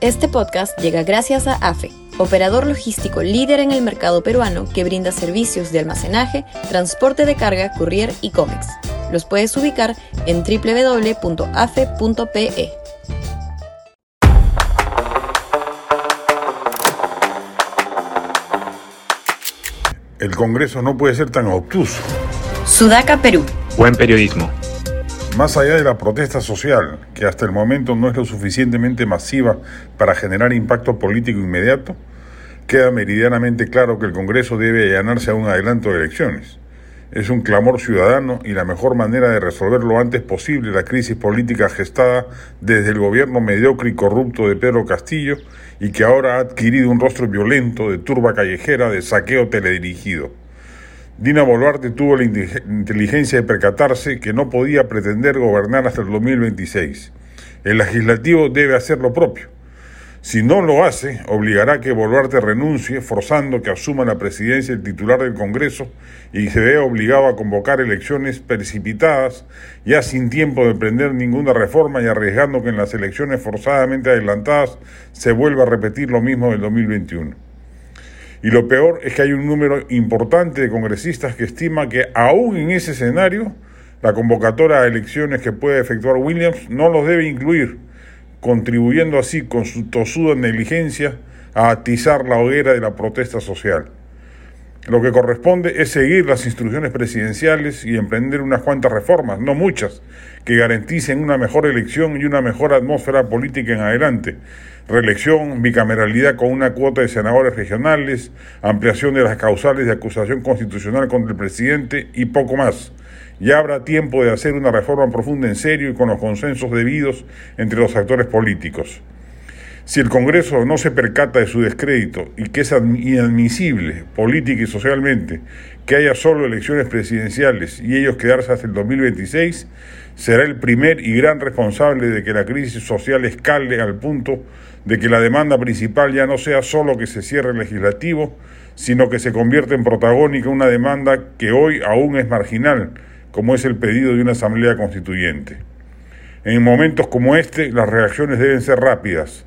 Este podcast llega gracias a AFE, operador logístico líder en el mercado peruano que brinda servicios de almacenaje, transporte de carga, courier y cómics. Los puedes ubicar en www.afe.pe. El Congreso no puede ser tan obtuso. Sudaca, Perú. Buen periodismo. Más allá de la protesta social, que hasta el momento no es lo suficientemente masiva para generar impacto político inmediato, queda meridianamente claro que el Congreso debe allanarse a un adelanto de elecciones. Es un clamor ciudadano y la mejor manera de resolver lo antes posible la crisis política gestada desde el gobierno mediocre y corrupto de Pedro Castillo y que ahora ha adquirido un rostro violento de turba callejera de saqueo teledirigido. Dina Boluarte tuvo la inteligencia de percatarse que no podía pretender gobernar hasta el 2026. El legislativo debe hacer lo propio. Si no lo hace, obligará a que Boluarte renuncie, forzando que asuma la presidencia el titular del Congreso y se vea obligado a convocar elecciones precipitadas, ya sin tiempo de emprender ninguna reforma y arriesgando que en las elecciones forzadamente adelantadas se vuelva a repetir lo mismo del 2021. Y lo peor es que hay un número importante de congresistas que estima que aún en ese escenario, la convocatoria a elecciones que puede efectuar Williams no los debe incluir, contribuyendo así con su tosuda negligencia a atizar la hoguera de la protesta social. Lo que corresponde es seguir las instrucciones presidenciales y emprender unas cuantas reformas, no muchas, que garanticen una mejor elección y una mejor atmósfera política en adelante. Reelección, bicameralidad con una cuota de senadores regionales, ampliación de las causales de acusación constitucional contra el presidente y poco más. Ya habrá tiempo de hacer una reforma profunda en serio y con los consensos debidos entre los actores políticos. Si el Congreso no se percata de su descrédito y que es inadmisible política y socialmente que haya solo elecciones presidenciales y ellos quedarse hasta el 2026, será el primer y gran responsable de que la crisis social escale al punto de que la demanda principal ya no sea solo que se cierre el legislativo, sino que se convierta en protagónica una demanda que hoy aún es marginal, como es el pedido de una asamblea constituyente. En momentos como este, las reacciones deben ser rápidas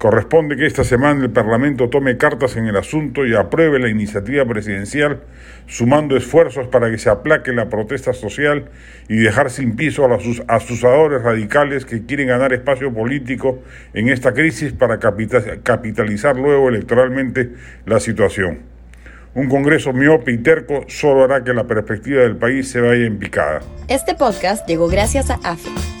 Corresponde que esta semana el Parlamento tome cartas en el asunto y apruebe la iniciativa presidencial, sumando esfuerzos para que se aplaque la protesta social y dejar sin piso a los asusadores radicales que quieren ganar espacio político en esta crisis para capitalizar luego electoralmente la situación. Un Congreso miope y terco solo hará que la perspectiva del país se vaya en picada. Este podcast llegó gracias a AFE,